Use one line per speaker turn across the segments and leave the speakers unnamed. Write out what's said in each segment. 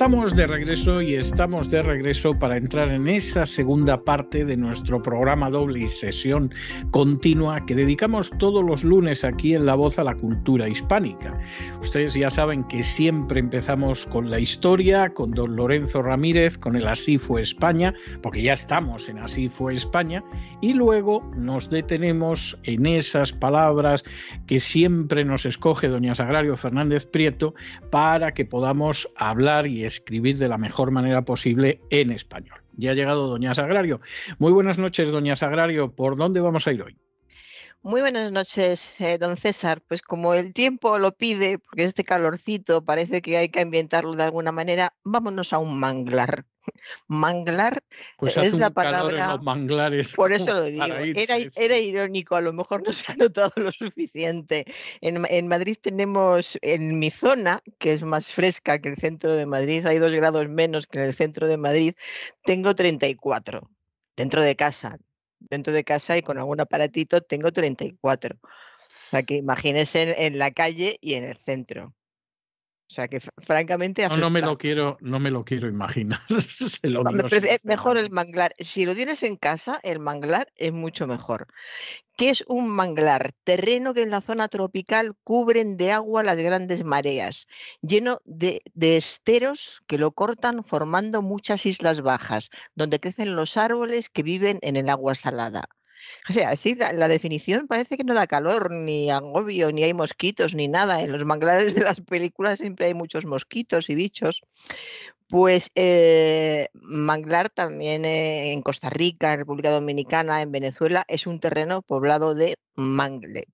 Estamos de regreso y estamos de regreso para entrar en esa segunda parte de nuestro programa doble y sesión continua que dedicamos todos los lunes aquí en La Voz a la cultura hispánica. Ustedes ya saben que siempre empezamos con la historia, con don Lorenzo Ramírez, con el Así fue España, porque ya estamos en Así fue España, y luego nos detenemos en esas palabras que siempre nos escoge doña Sagrario Fernández Prieto para que podamos hablar y escribir de la mejor manera posible en español. Ya ha llegado Doña Sagrario. Muy buenas noches, Doña Sagrario. ¿Por dónde vamos a ir hoy?
Muy buenas noches, eh, don César. Pues como el tiempo lo pide, porque este calorcito parece que hay que ambientarlo de alguna manera, vámonos a un manglar. Manglar
pues es la palabra. manglares
por eso lo digo. Era, irónico, a lo mejor no se ha notado lo suficiente. En, Madrid tenemos, en mi zona, que es más fresca que el centro de Madrid, hay dos grados menos que en el centro de Madrid, tengo 34 dentro de casa. Dentro de casa y con algún aparatito tengo 34. O sea que imagínense en la calle y en el centro. O sea que francamente
no, no me lo quiero, no me lo quiero imaginar.
mejor el manglar. Si lo tienes en casa, el manglar es mucho mejor. ¿Qué es un manglar? Terreno que en la zona tropical cubren de agua las grandes mareas, lleno de, de esteros que lo cortan formando muchas islas bajas, donde crecen los árboles que viven en el agua salada. O sea, sí, la, definición parece que no da calor, ni agobio, ni hay mosquitos, ni nada. En los manglares de las películas siempre hay muchos mosquitos y bichos. Pues eh, manglar también eh, en Costa Rica, en República Dominicana, en Venezuela, es un terreno poblado de mangle.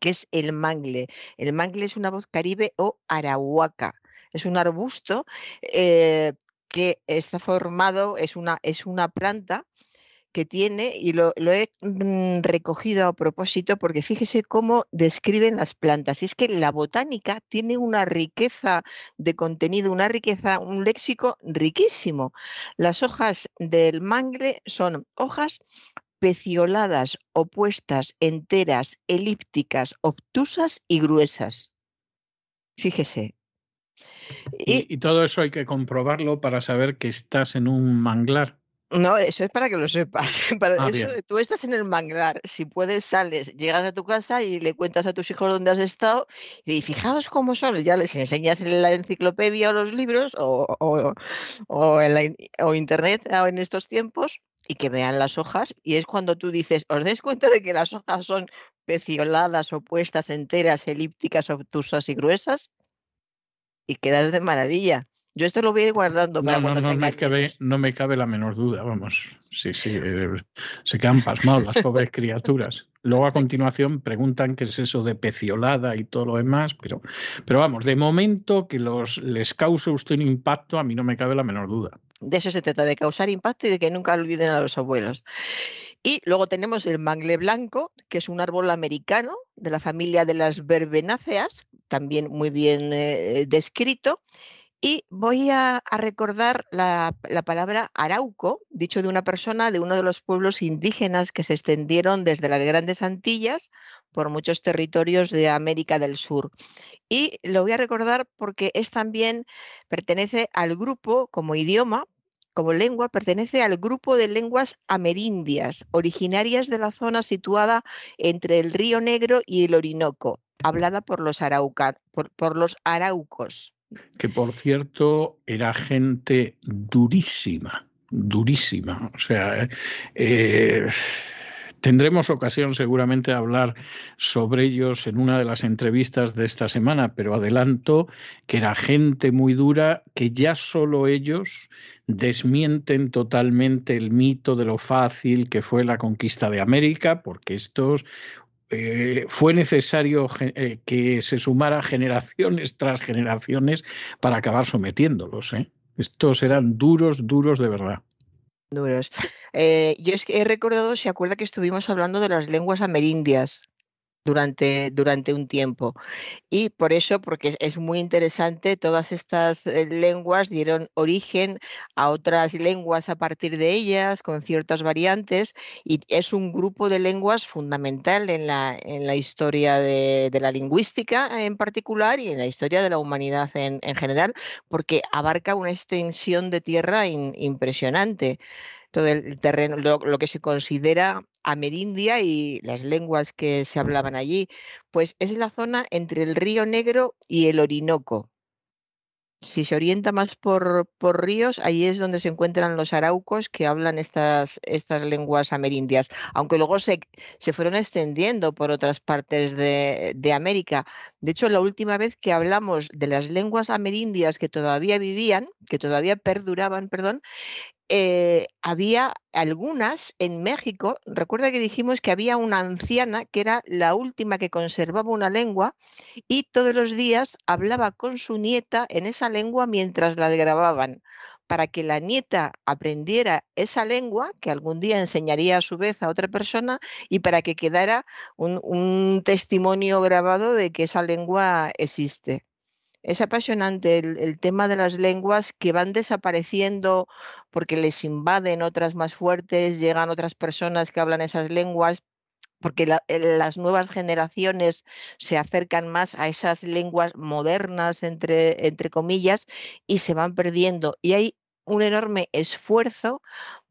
¿Qué es el mangle? El mangle es una voz caribe o arahuaca. Es un arbusto eh, que está formado, es una, es una planta que tiene, y lo, he mm, recogido a propósito porque fíjese cómo describen las plantas. Y es que la botánica tiene una riqueza de contenido, una riqueza, un léxico riquísimo. Las hojas del mangle son hojas pecioladas, opuestas, enteras, elípticas, obtusas y gruesas. Fíjese,
y, todo eso hay que comprobarlo para saber que estás en un manglar.
No, eso es para que lo sepas. Para ah, eso, tú estás en el manglar. Si puedes, sales, llegas a tu casa y le cuentas a tus hijos dónde has estado. Y fijaos cómo son. Ya les enseñas en la enciclopedia o los libros o, o, en o internet en estos tiempos y que vean las hojas. Y es cuando tú dices, ¿os dais cuenta de que las hojas son pecioladas, opuestas, enteras, elípticas, obtusas y gruesas? y quedas de maravilla. Yo esto lo voy a ir guardando para
no, no, me cabe, no me cabe la menor duda, vamos. Sí, sí, eh, se quedan pasmados las pobres criaturas. Luego a continuación preguntan qué es eso de peciolada y todo lo demás, pero, pero vamos, de momento que los, les cause usted un impacto, a mí no me cabe la menor duda.
De eso se trata, de causar impacto y de que nunca olviden a los abuelos. Y luego tenemos el mangle blanco, que es un árbol americano de la familia de las verbenáceas, también muy bien eh, descrito. Y voy a, recordar la, palabra arauco, dicho de una persona de uno de los pueblos indígenas que se extendieron desde las grandes Antillas por muchos territorios de América del Sur. Y lo voy a recordar porque es también, pertenece al grupo como idioma, como lengua pertenece al grupo de lenguas amerindias, originarias de la zona situada entre el Río Negro y el Orinoco, hablada por los, por, los araucos.
Que por cierto era gente durísima, durísima. O sea, eh, Tendremos ocasión seguramente de hablar sobre ellos en una de las entrevistas de esta semana, pero adelanto que era gente muy dura que ya solo ellos desmienten totalmente el mito de lo fácil que fue la conquista de América, porque estos eh, fue necesario eh, que se sumara generaciones tras generaciones para acabar sometiéndolos. ¿eh? Estos eran duros, duros de verdad.
Duros. Yo es que he recordado, se acuerda que estuvimos hablando de las lenguas amerindias durante, durante un tiempo. Y por eso, porque es muy interesante, todas estas eh, lenguas dieron origen a otras lenguas a partir de ellas, con ciertas variantes, y es un grupo de lenguas fundamental en la, en la historia de, la lingüística en particular y en la historia de la humanidad en, general, porque abarca una extensión de tierra impresionante todo el terreno, lo, que se considera amerindia y las lenguas que se hablaban allí, pues es la zona entre el río Negro y el Orinoco. Si se orienta más por, ríos, ahí es donde se encuentran los araucos que hablan estas, lenguas amerindias, aunque luego se, se fueron extendiendo por otras partes de América. De hecho, la última vez que hablamos de las lenguas amerindias que todavía vivían, que todavía perduraban, perdón, eh, había algunas en México, recuerda que dijimos que había una anciana que era la última que conservaba una lengua y todos los días hablaba con su nieta en esa lengua mientras la grababan, para que la nieta aprendiera esa lengua, que algún día enseñaría a su vez a otra persona, y para que quedara un testimonio grabado de que esa lengua existe. Es apasionante el, tema de las lenguas que van desapareciendo porque les invaden otras más fuertes, llegan otras personas que hablan esas lenguas, porque las nuevas generaciones se acercan más a esas lenguas modernas, entre, entre comillas, y se van perdiendo. Y hay un enorme esfuerzo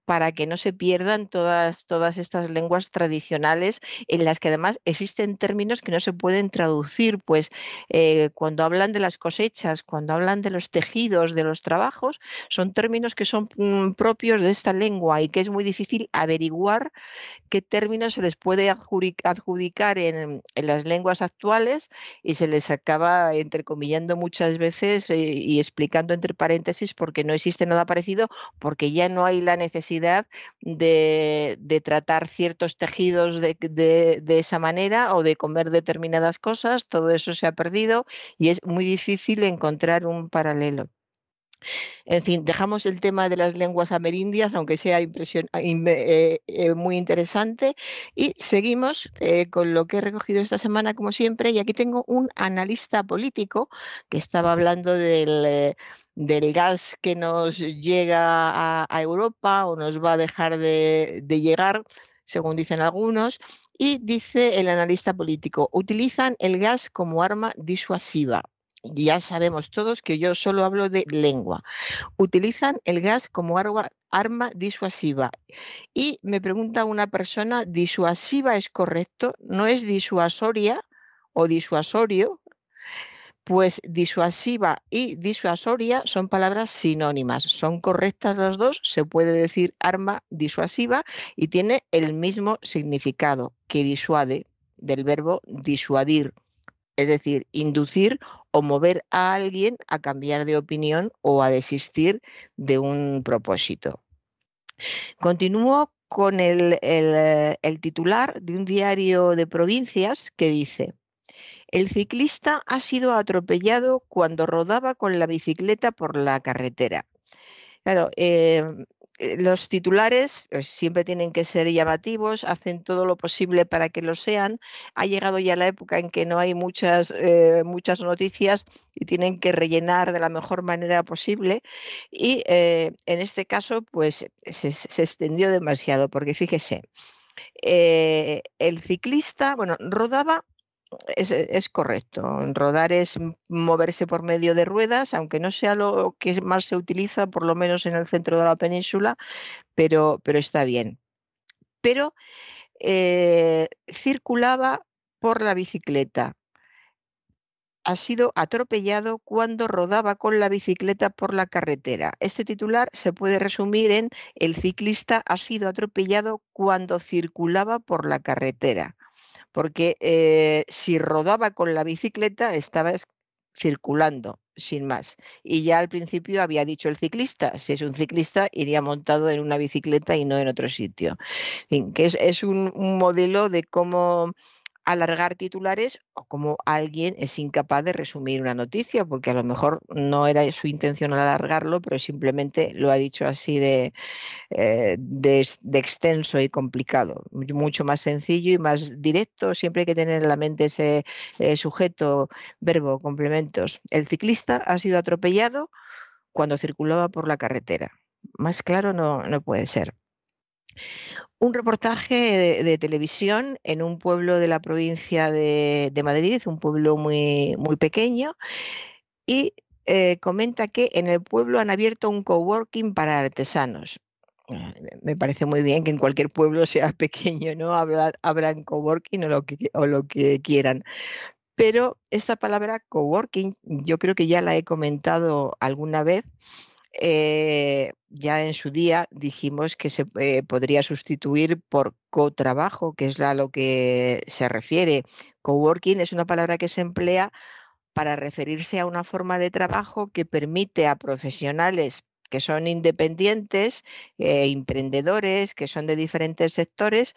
para que no se pierdan todas, todas estas lenguas tradicionales en las que además existen términos que no se pueden traducir, pues eh, cuando hablan de las cosechas, cuando hablan de los tejidos, de los trabajos, son términos que son mm, propios de esta lengua y que es muy difícil averiguar qué términos se les puede adjudicar en, las lenguas actuales y se les acaba entrecomillando muchas veces eh, y explicando entre paréntesis porque no existe nada parecido, porque ya no hay la necesidad de, tratar ciertos tejidos de, de, esa manera o de comer determinadas cosas, todo eso se ha perdido y es muy difícil encontrar un paralelo. En fin, dejamos el tema de las lenguas amerindias, aunque sea impresión, eh, eh, muy interesante, y seguimos eh, con lo que he recogido esta semana, como siempre, y aquí tengo un analista político que estaba hablando del del gas que nos llega a, Europa o nos va a dejar de, llegar, según dicen algunos, y dice el analista político, utilizan el gas como arma disuasiva. Ya sabemos todos que yo solo hablo de lengua. Utilizan el gas como arma, disuasiva. Y me pregunta una persona, ¿disuasiva es correcto? ¿No es disuasoria o disuasorio? Pues disuasiva y disuasoria son palabras sinónimas, son correctas las dos, se puede decir arma disuasiva y tiene el mismo significado que disuade, del verbo disuadir, es decir, inducir o mover a alguien a cambiar de opinión o a desistir de un propósito. Continúo con el, el titular de un diario de provincias que dice, el ciclista ha sido atropellado cuando rodaba con la bicicleta por la carretera. Claro, em, eh, los titulares pues, siempre tienen que ser llamativos, hacen todo lo posible para que lo sean. Ha llegado ya la época en que no hay muchas, eh, muchas noticias y tienen que rellenar de la mejor manera posible. Y eh, en este caso, pues se, se extendió demasiado, porque fíjese, el ciclista, bueno, rodaba es, correcto. Rodar es moverse por medio de ruedas, aunque no sea lo que más se utiliza, por lo menos en el centro de la península, pero, pero está bien. Pero eh, circulaba por la bicicleta. Ha sido atropellado cuando rodaba con la bicicleta por la carretera. Este titular se puede resumir en el ciclista ha sido atropellado cuando circulaba por la carretera porque eh, si rodaba con la bicicleta estaba circulando, sin más. Y ya al principio había dicho el ciclista, si es un ciclista iría montado en una bicicleta y no en otro sitio. que es, un, modelo de cómo alargar titulares o como alguien es incapaz de resumir una noticia, porque a lo mejor no era su intención alargarlo, pero simplemente lo ha dicho así de, eh, de, extenso y complicado. Mucho más sencillo y más directo. Siempre hay que tener en la mente ese eh, sujeto, verbo, complementos. El ciclista ha sido atropellado cuando circulaba por la carretera. Más claro no, no puede ser un reportaje de, televisión en un pueblo de la provincia de, Madrid, un pueblo muy, muy pequeño, y eh, comenta que en el pueblo han abierto un coworking para artesanos. Me parece muy bien que en cualquier pueblo sea pequeño, ¿no? abran coworking o lo que, o lo que quieran. Pero esta palabra coworking, yo creo que ya la he comentado alguna vez, eh, ya en su día dijimos que se eh, podría sustituir por cotrabajo, que es a lo que se refiere. Coworking es una palabra que se emplea para referirse a una forma de trabajo que permite a profesionales que son independientes, eh, emprendedores, que son de diferentes sectores,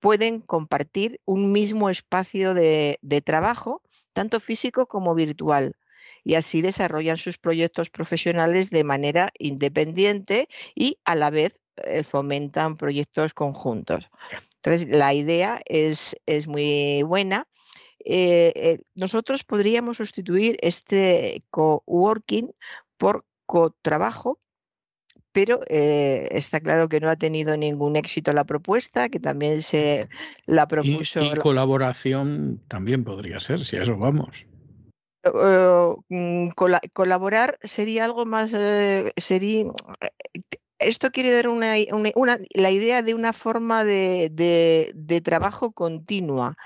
pueden compartir un mismo espacio de trabajo, tanto físico como virtual y así desarrollan sus proyectos profesionales de manera independiente y a la vez eh, fomentan proyectos conjuntos. Entonces, la idea es, es muy buena. Eh, eh, nosotros podríamos sustituir este coworking por cotrabajo, pero está claro que no ha tenido ningún éxito la propuesta, que también se la propuso.
y colaboración también podría ser, si a eso vamos.
Mm, colaborar sería algo más, eh, sería, esto quiere dar una, la idea de una forma de, de trabajo continua.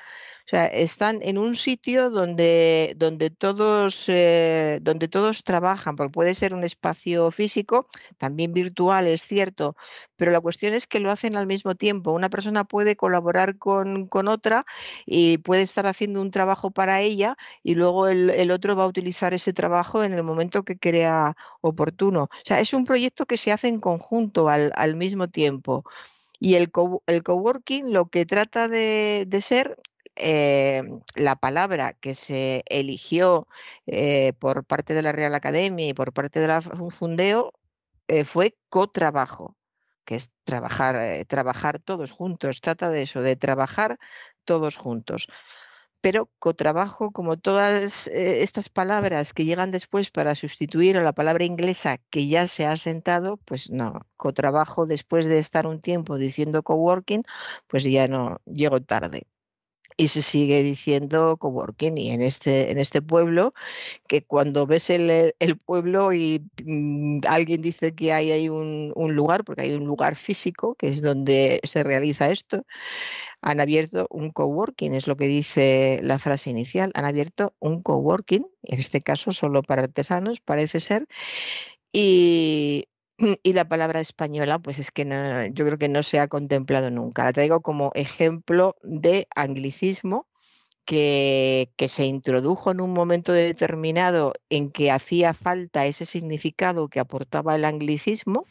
O sea, están en un sitio donde, donde, todos, eh, donde todos trabajan, porque puede ser un espacio físico, también virtual, es cierto, pero la cuestión es que lo hacen al mismo tiempo. Una persona puede colaborar con, otra y puede estar haciendo un trabajo para ella y luego el, otro va a utilizar ese trabajo en el momento que crea oportuno. O sea, es un proyecto que se hace en conjunto al, al mismo tiempo. Y el, el coworking lo que trata de, de ser eh, la palabra que se eligió eh, por parte de la Real Academia y por parte de la Fundeo eh, fue cotrabajo, que es trabajar, trabajar todos juntos. Trata de eso, de trabajar todos juntos. Pero cotrabajo, como todas estas palabras que llegan después para sustituir a la palabra inglesa que ya se ha sentado, pues no, cotrabajo después de estar un tiempo diciendo coworking, pues ya no, llego tarde y se sigue diciendo coworking y en este, en este pueblo que cuando ves el, pueblo y mm, alguien dice que hay, hay un, lugar, porque hay un lugar físico que es donde se realiza esto, han abierto un coworking, es lo que dice la frase inicial, han abierto un coworking, en este caso solo para artesanos parece ser, y y la palabra española, pues es que yo creo que no se ha contemplado nunca. La traigo como ejemplo de anglicismo que, que, se introdujo en un momento determinado en que hacía falta ese significado que aportaba el anglicismo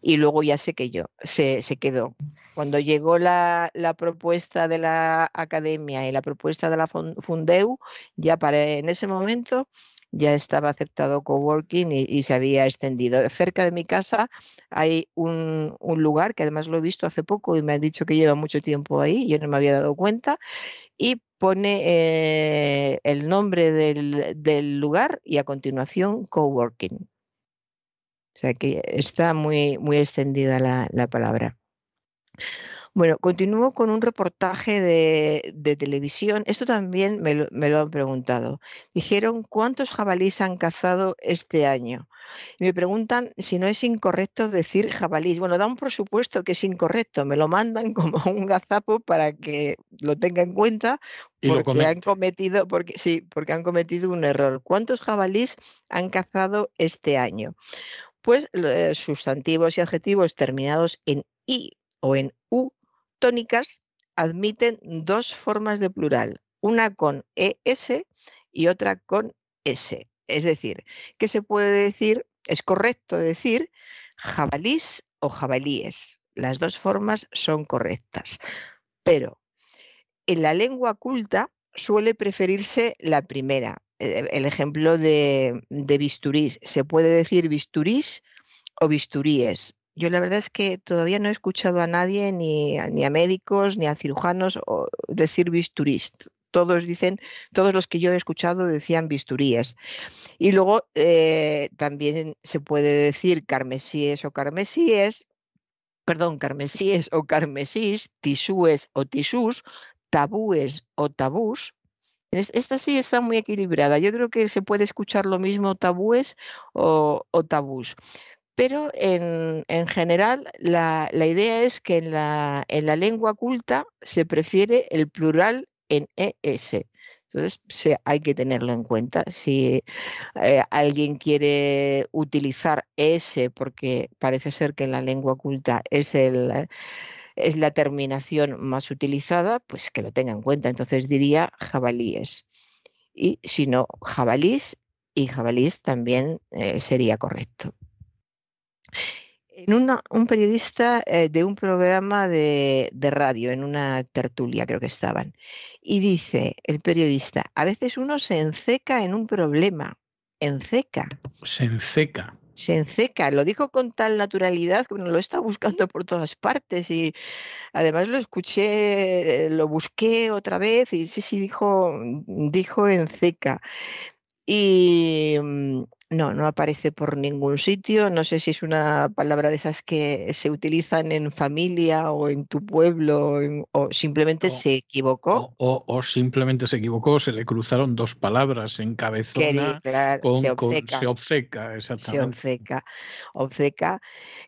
y luego ya sé que yo se, se quedó. Cuando llegó la, la, propuesta de la academia y la propuesta de la Fundeu, ya para en ese momento ya estaba aceptado coworking y, y, se había extendido. Cerca de mi casa hay un, lugar que además lo he visto hace poco y me han dicho que lleva mucho tiempo ahí, yo no me había dado cuenta, y pone eh, el nombre del, lugar y a continuación coworking. O sea que está muy, muy extendida la, la palabra. Bueno, continúo con un reportaje de, televisión. Esto también me lo, han preguntado. Dijeron cuántos jabalíes han cazado este año. Y me preguntan si no es incorrecto decir jabalís. Bueno, da un presupuesto que es incorrecto. Me lo mandan como un gazapo para que lo tenga en cuenta porque han cometido, porque sí, porque han cometido un error. ¿Cuántos jabalíes han cazado este año? Pues eh, sustantivos y adjetivos terminados en i o en u tónicas admiten dos formas de plural, una con ES y otra con S. Es decir, que se puede decir, es correcto decir jabalís o jabalíes. Las dos formas son correctas. Pero en la lengua culta suele preferirse la primera. E, el ejemplo de, de bisturís. Se puede decir bisturís o bisturíes. Yo la verdad es que todavía no he escuchado a nadie, ni, a, ni a médicos, ni a cirujanos, decir bisturís. Todos dicen, todos los que yo he escuchado decían bisturíes. Y luego eh, también se puede decir carmesíes o carmesíes, perdón, carmesíes o carmesís, tisúes o tisús, tabúes o tabús. Esta sí está muy equilibrada. Yo creo que se puede escuchar lo mismo tabúes o, o tabús pero en, general la, idea es que en la, en la, lengua culta se prefiere el plural en ES. Entonces hay que tenerlo en cuenta. Si eh, alguien quiere utilizar ES, porque parece ser que en la lengua culta es la terminación más utilizada, pues que lo tenga en cuenta. Entonces diría jabalíes. Y si no, jabalís y jabalís también eh, sería correcto en un periodista eh, de un programa de, radio, en una tertulia creo que estaban, y dice el periodista, a veces uno se enceca en un problema, enceca.
Se enceca.
Se enceca, lo dijo con tal naturalidad que uno lo está buscando por todas partes y además lo escuché, lo busqué otra vez y sí, sí, dijo, dijo enceca. Y mm, No, no aparece por ningún sitio. No sé si es una palabra de esas que se utilizan en familia o en tu pueblo o simplemente se equivocó.
O, simplemente se equivocó, se le cruzaron dos palabras en cabezona con, se obceca. se obceca, exactamente.
Se obceca. Obceca,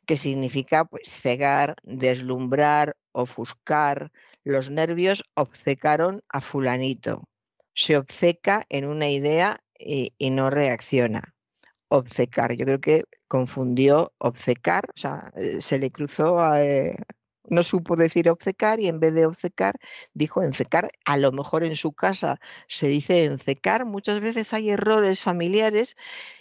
que significa pues cegar, deslumbrar, ofuscar. Los nervios obcecaron a fulanito. Se obceca en una idea y no reacciona obcecar. Yo creo que confundió obcecar, o sea, eh, se le cruzó, eh, no supo decir obcecar y en vez de obcecar dijo encecar. A lo mejor en su casa se dice encecar. Muchas veces hay errores familiares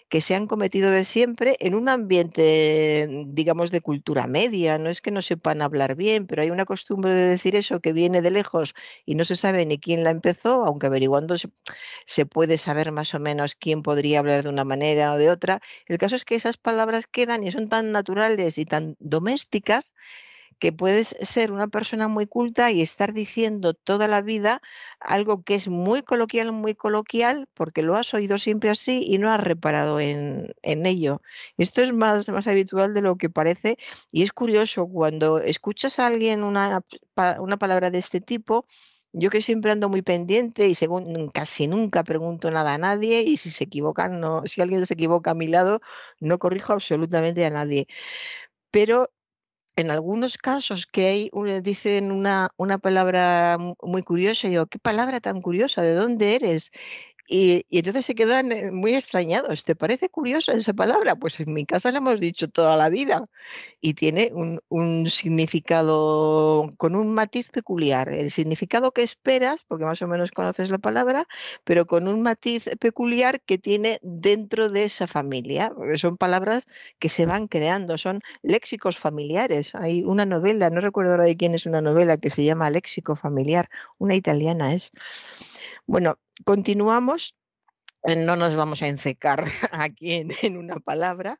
que se han cometido de siempre en un ambiente, digamos, de cultura media. No es que no sepan hablar bien, pero hay una costumbre de decir eso que viene de lejos y no se sabe ni quién la empezó, aunque averiguando se, puede saber más o menos quién podría hablar de una manera o de otra. El caso es que esas palabras quedan y son tan naturales y tan domésticas que puedes ser una persona muy culta y estar diciendo toda la vida algo que es muy coloquial, muy coloquial, porque lo has oído siempre así y no has reparado en, ello. Esto es más, más habitual de lo que parece y es curioso cuando escuchas a alguien una, una palabra de este tipo, yo que siempre ando muy pendiente y según casi nunca pregunto nada a nadie y si se equivocan, no, si alguien se equivoca a mi lado, no corrijo absolutamente a nadie. Pero en algunos casos que hay, dicen una, una palabra muy curiosa, y digo, ¿qué palabra tan curiosa? ¿De dónde eres? Y, entonces se quedan eh, muy extrañados. ¿Te parece curiosa esa palabra? Pues en mi casa la hemos dicho toda la vida y tiene un, significado con un matiz peculiar. El significado que esperas, porque más o menos conoces la palabra, pero con un matiz peculiar que tiene dentro de esa familia. Porque son palabras que se van creando, son léxicos familiares. Hay una novela, no recuerdo ahora de quién es una novela que se llama Léxico familiar, una italiana es. Bueno, continuamos. Eh, no nos vamos a encecar aquí en, una palabra,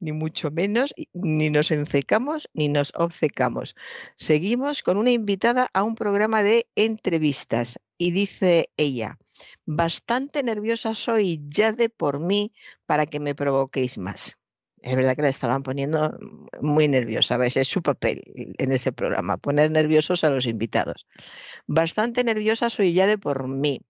ni mucho menos, ni nos encecamos ni nos obcecamos. Seguimos con una invitada a un programa de entrevistas y dice ella, bastante nerviosa soy ya de por mí para que me provoquéis más. Es verdad que la estaban poniendo muy nerviosa. Es su papel en ese programa, poner nerviosos a los invitados. Bastante nerviosa soy ya de por mí.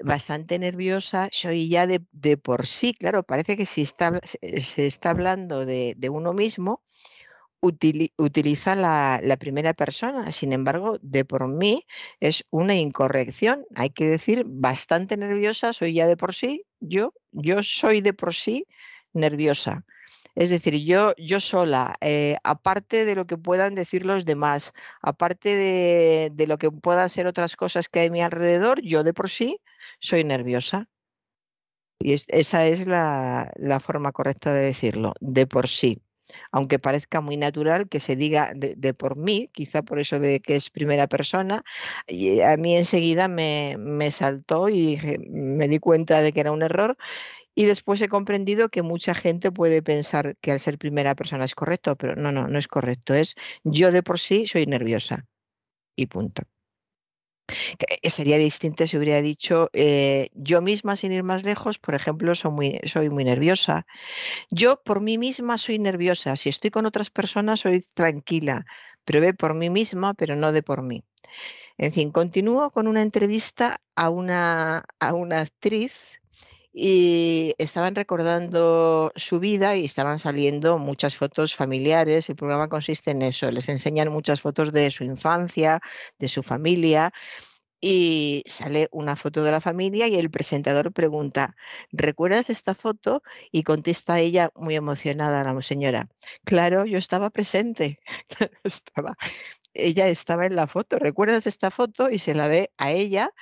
Bastante nerviosa soy ya de, por sí. Claro, parece que si está, se está hablando de, uno mismo, utiliza la, primera persona. Sin embargo, de por mí es una incorrección. Hay que decir bastante nerviosa soy ya de por sí. Yo, yo soy de por sí nerviosa. Es decir, yo, yo sola, eh, aparte de lo que puedan decir los demás, aparte de, lo que puedan ser otras cosas que hay a mi alrededor, yo de por sí soy nerviosa. Y esa es la, forma correcta de decirlo, de por sí. Aunque parezca muy natural que se diga de, por mí, quizá por eso de que es primera persona, y a mí enseguida me, me saltó y me di cuenta de que era un error y después he comprendido que mucha gente puede pensar que al ser primera persona es correcto, pero no, no, no es correcto. Es yo de por sí soy nerviosa. Y punto. Eh, sería distinto si hubiera dicho eh, yo misma sin ir más lejos, por ejemplo, soy muy, nerviosa. Yo por mí misma soy nerviosa. Si estoy con otras personas soy tranquila, pero ve por mí misma, pero no de por mí. En fin, continúo con una entrevista a una, a una actriz y estaban recordando su vida y estaban saliendo muchas fotos familiares. El programa consiste en eso, les enseñan muchas fotos de su infancia, de su familia. Y sale una foto de la familia y el presentador pregunta, ¿recuerdas esta foto? Y contesta ella muy emocionada, la señora, claro, yo estaba presente, estaba, ella estaba en la foto, ¿recuerdas esta foto? Y se la ve a ella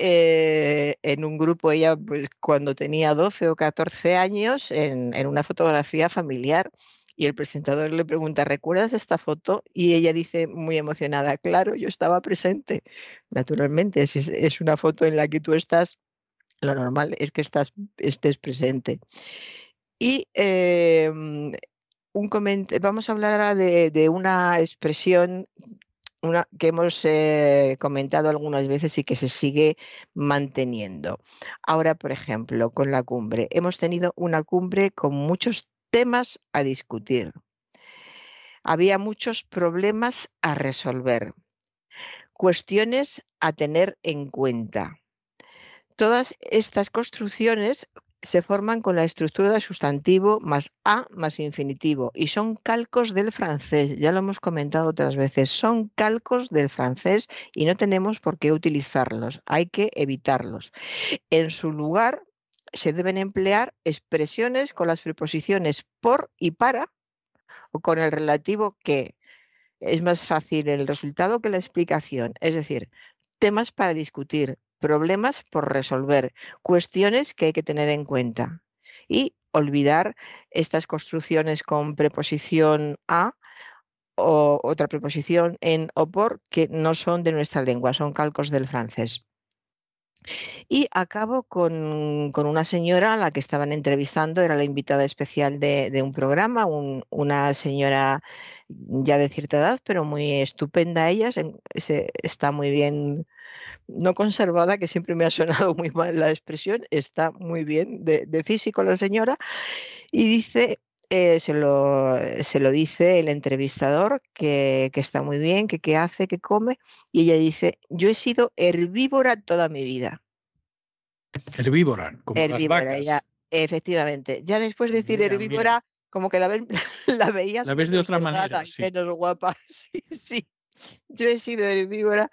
eh, en un grupo, ella pues, cuando tenía 12 o 14 años, en, una fotografía familiar. Y el presentador le pregunta, ¿recuerdas esta foto? Y ella dice muy emocionada, claro, yo estaba presente. Naturalmente, es, es una foto en la que tú estás, lo normal es que estés presente. Y em, un vamos a hablar ahora de, una expresión una que hemos eh, comentado algunas veces y que se sigue manteniendo. Ahora, por ejemplo, con la cumbre, hemos tenido una cumbre con muchos temas a discutir. Había muchos problemas a resolver, cuestiones a tener en cuenta. Todas estas construcciones se forman con la estructura de sustantivo más a más infinitivo y son calcos del francés, ya lo hemos comentado otras veces, son calcos del francés y no tenemos por qué utilizarlos, hay que evitarlos. En su lugar se deben emplear expresiones con las preposiciones por y para o con el relativo que. Es más fácil el resultado que la explicación, es decir, temas para discutir, problemas por resolver, cuestiones que hay que tener en cuenta y olvidar estas construcciones con preposición a o otra preposición en o por que no son de nuestra lengua, son calcos del francés. Y acabo con, una señora a la que estaban entrevistando, era la invitada especial de, un programa, una señora ya de cierta edad, pero muy estupenda ella, está muy bien no conservada, que siempre me ha sonado muy mal la expresión, está muy bien de, físico la señora, y dice, eh, se, lo, se, lo, dice el entrevistador, que, está muy bien, que qué hace, que come, y ella dice, yo he sido herbívora toda mi vida.
Herbívora, como herbívora,
Ya, efectivamente. Ya después de decir herbívora, como que la, la veías...
La ves de otra manera.
Menos guapa, sí, sí. Yo he sido herbívora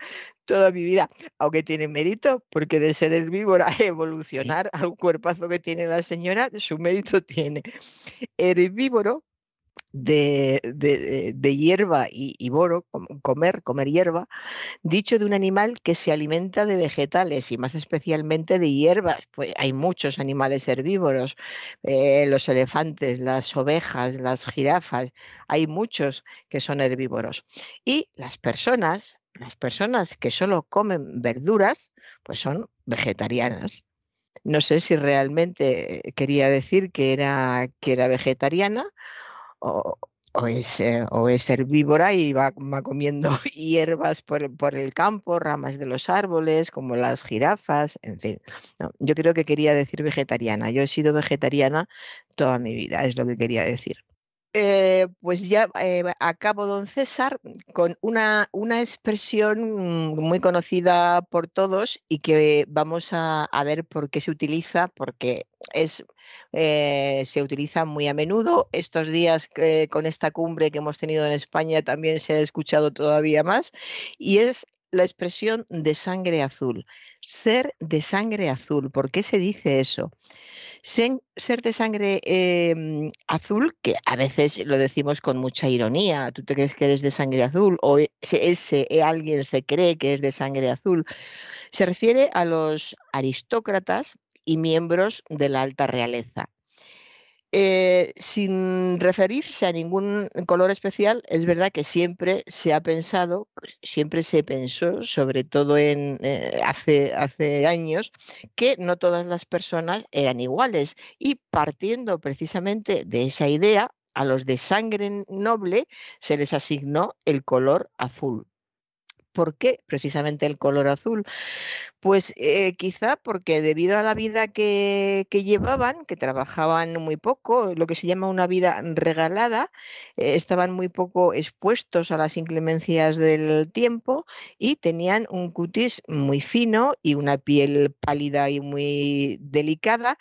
toda mi vida, aunque tiene mérito, porque de ser herbívora evolucionar al cuerpazo que tiene la señora, su mérito tiene. Herbívoro de, de, hierba y, boro, comer, comer hierba, dicho de un animal que se alimenta de vegetales y más especialmente de hierbas. Pues hay muchos animales herbívoros, eh, los elefantes, las ovejas, las jirafas, hay muchos que son herbívoros. Y las personas, las personas que solo comen verduras, pues son vegetarianas. No sé si realmente quería decir que era, que era vegetariana o, es, eh, o es herbívora y va, comiendo hierbas por, el campo, ramas de los árboles, como las jirafas, en fin. yo creo que quería decir vegetariana. Yo he sido vegetariana toda mi vida, es lo que quería decir. Eh, pues ya eh, acabo, don César, con una, una, expresión muy conocida por todos y que vamos a, ver por qué se utiliza, porque es, eh, se utiliza muy a menudo. Estos días con esta cumbre que hemos tenido en España también se ha escuchado todavía más y es la expresión de sangre azul. Ser de sangre azul. ¿Por qué se dice eso? ser de sangre em, azul, que a veces lo decimos con mucha ironía, tú te crees que eres de sangre azul o e, ese, e, alguien se cree que es de sangre azul, se refiere a los aristócratas y miembros de la alta realeza. Eh, sin referirse a ningún color especial, es verdad que siempre se ha pensado, siempre se pensó, sobre todo en, eh, hace, hace años, que no todas las personas eran iguales. Y partiendo precisamente de esa idea, a los de sangre noble se les asignó el color azul. ¿Por qué precisamente el color azul? Pues eh, quizá porque debido a la vida que, llevaban, que trabajaban muy poco, lo que se llama una vida regalada, eh, estaban muy poco expuestos a las inclemencias del tiempo y tenían un cutis muy fino y una piel pálida y muy delicada.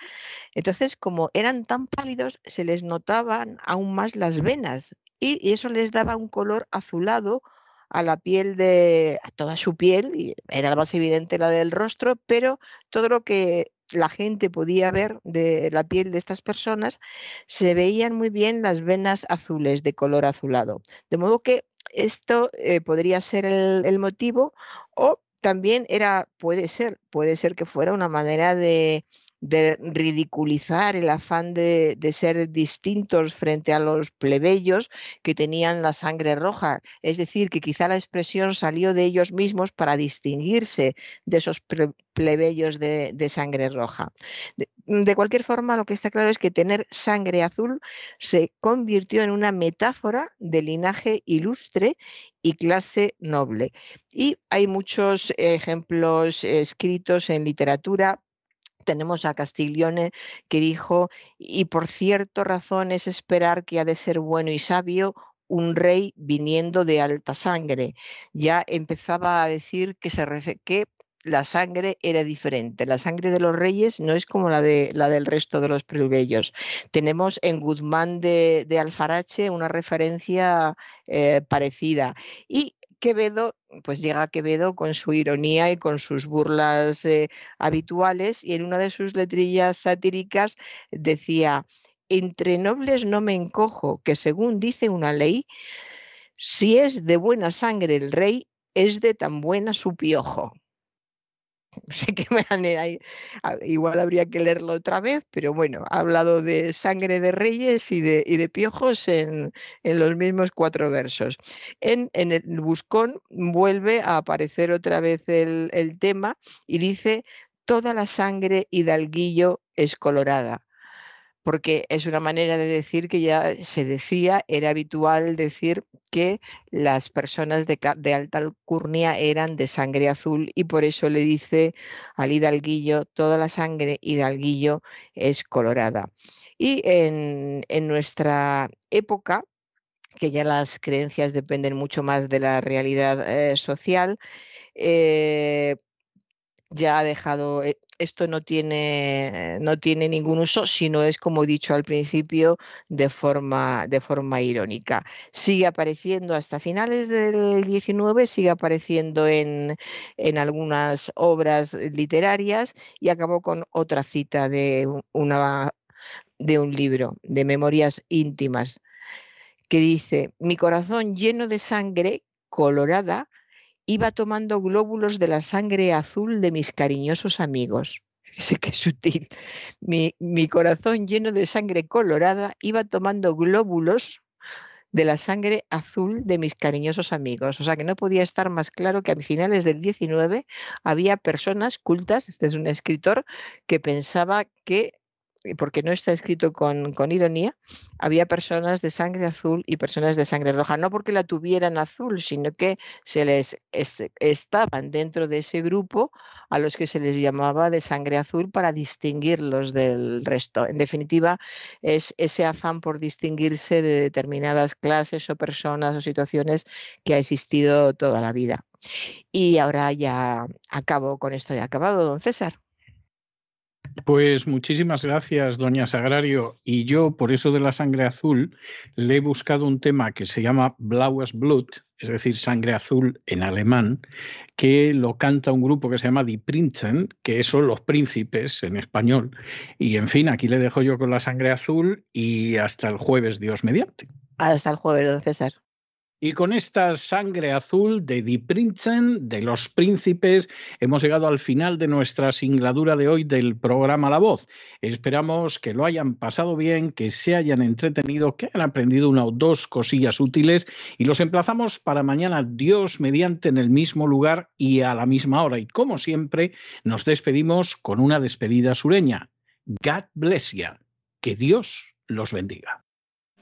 Entonces, como eran tan pálidos, se les notaban aún más las venas y eso les daba un color azulado a la piel de, a toda su piel, y era más evidente la del rostro, pero todo lo que la gente podía ver de la piel de estas personas, se veían muy bien las venas azules de color azulado. De modo que esto eh, podría ser el, motivo o también era, puede ser, puede ser que fuera una manera de, de ridiculizar el afán de, ser distintos frente a los plebeyos que tenían la sangre roja. Es decir, que quizá la expresión salió de ellos mismos para distinguirse de esos plebeyos de, sangre roja. De, cualquier forma, lo que está claro es que tener sangre azul se convirtió en una metáfora de linaje ilustre y clase noble. Y hay muchos ejemplos escritos en literatura tenemos a Castiglione que dijo, y por cierto razón es esperar que ha de ser bueno y sabio un rey viniendo de alta sangre. Ya empezaba a decir que, se que la sangre era diferente. La sangre de los reyes no es como la, de, la del resto de los plebeyos. Tenemos en Guzmán de, Alfarache una referencia eh, parecida. Y Quevedo, pues llega Quevedo con su ironía y con sus burlas eh, habituales y en una de sus letrillas satíricas decía, entre nobles no me encojo, que según dice una ley, si es de buena sangre el rey, es de tan buena su piojo. Sé qué manera, igual habría que leerlo otra vez, pero bueno, ha hablado de sangre de reyes y de, de piojos en, los mismos cuatro versos. En, el buscón vuelve a aparecer otra vez el, el tema y dice, toda la sangre hidalguillo es colorada porque es una manera de decir que ya se decía, era habitual decir que las personas de, alta alcurnia eran de sangre azul y por eso le dice al hidalguillo, toda la sangre hidalguillo es colorada. Y en, nuestra época, que ya las creencias dependen mucho más de la realidad eh, social, eh, ya ha dejado, eh, esto no tiene, no tiene ningún uso, sino es como he dicho al principio, de forma, de forma irónica. Sigue apareciendo hasta finales del 19, sigue apareciendo en, en algunas obras literarias y acabó con otra cita de, una, de un libro, de memorias íntimas, que dice, mi corazón lleno de sangre colorada, iba tomando glóbulos de la sangre azul de mis cariñosos amigos. Sé que sutil. Mi, mi corazón lleno de sangre colorada iba tomando glóbulos de la sangre azul de mis cariñosos amigos. O sea que no podía estar más claro que a finales del 19 había personas cultas, este es un escritor, que pensaba que porque no está escrito con, ironía, había personas de sangre azul y personas de sangre roja, no porque la tuvieran azul, sino que se les estaban dentro de ese grupo a los que se les llamaba de sangre azul para distinguirlos del resto. En definitiva, es ese afán por distinguirse de determinadas clases o personas o situaciones que ha existido toda la vida. Y ahora ya acabo con esto, ya acabado, don César.
Pues muchísimas gracias, doña Sagrario. Y yo, por eso de la sangre azul, le he buscado un tema que se llama Blaues Blut, es decir, sangre azul en alemán, que lo canta un grupo que se llama Die Prinzen, que son los príncipes en español. Y en fin, aquí le dejo yo con la sangre azul y hasta el jueves, Dios mediante.
Hasta el jueves, don César.
Y con esta sangre azul de Die Prinzen, de los príncipes, hemos llegado al final de nuestra singladura de hoy del programa La Voz. Esperamos que lo hayan pasado bien, que se hayan entretenido, que hayan aprendido una o dos cosillas útiles y los emplazamos para mañana, Dios mediante, en el mismo lugar y a la misma hora. Y como siempre, nos despedimos con una despedida sureña. God bless you. Que Dios los bendiga.